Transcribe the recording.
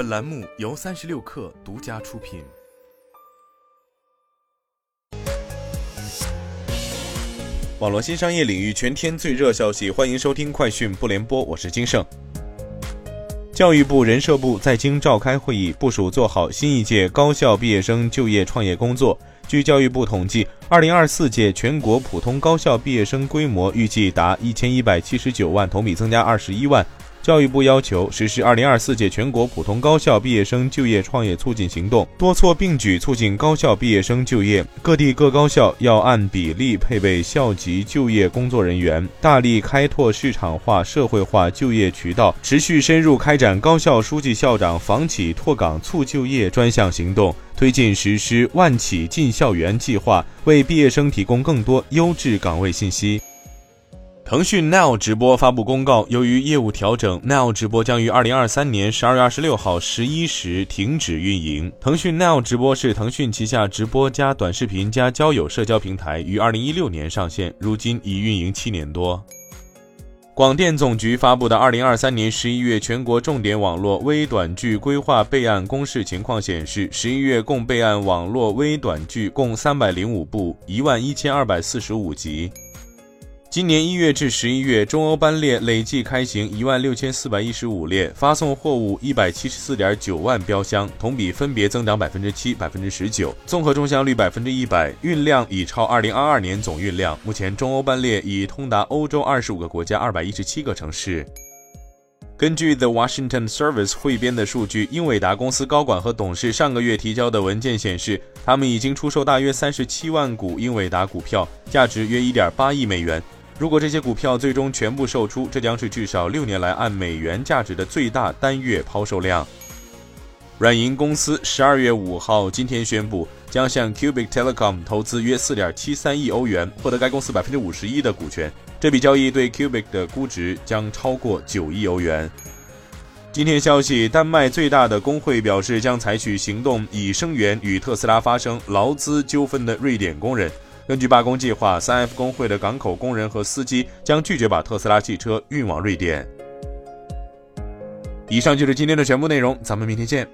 本栏目由三十六氪独家出品。网络新商业领域全天最热消息，欢迎收听快讯不联播，我是金盛。教育部、人社部在京召开会议，部署做好新一届高校毕业生就业创业工作。据教育部统计，二零二四届全国普通高校毕业生规模预计达一千一百七十九万，同比增加二十一万。教育部要求实施二零二四届全国普通高校毕业生就业创业促进行动，多措并举促进高校毕业生就业。各地各高校要按比例配备校级就业工作人员，大力开拓市场化、社会化就业渠道，持续深入开展高校书记、校长房企拓岗促就业专项行动，推进实施“万企进校园”计划，为毕业生提供更多优质岗位信息。腾讯 Now 直播发布公告，由于业务调整，Now 直播将于二零二三年十二月二十六号十一时停止运营。腾讯 Now 直播是腾讯旗下直播加短视频加交友社交平台，于二零一六年上线，如今已运营七年多。广电总局发布的二零二三年十一月全国重点网络微短剧规划备案公示情况显示，十一月共备案网络微短剧共三百零五部，一万一千二百四十五集。今年一月至十一月，中欧班列累计开行一万六千四百一十五列，发送货物一百七十四点九万标箱，同比分别增长百分之七、百分之十九，综合中箱率百分之一百，运量已超二零二二年总运量。目前，中欧班列已通达欧洲二十五个国家、二百一十七个城市。根据 The Washington Service 汇编的数据，英伟达公司高管和董事上个月提交的文件显示，他们已经出售大约三十七万股英伟达股票，价值约一点八亿美元。如果这些股票最终全部售出，这将是至少六年来按美元价值的最大单月抛售量。软银公司十二月五号今天宣布，将向 Cubic Telecom 投资约四点七三亿欧元，获得该公司百分之五十一的股权。这笔交易对 Cubic 的估值将超过九亿欧元。今天消息，丹麦最大的工会表示将采取行动，以声援与特斯拉发生劳资纠纷的瑞典工人。根据罢工计划，三 F 工会的港口工人和司机将拒绝把特斯拉汽车运往瑞典。以上就是今天的全部内容，咱们明天见。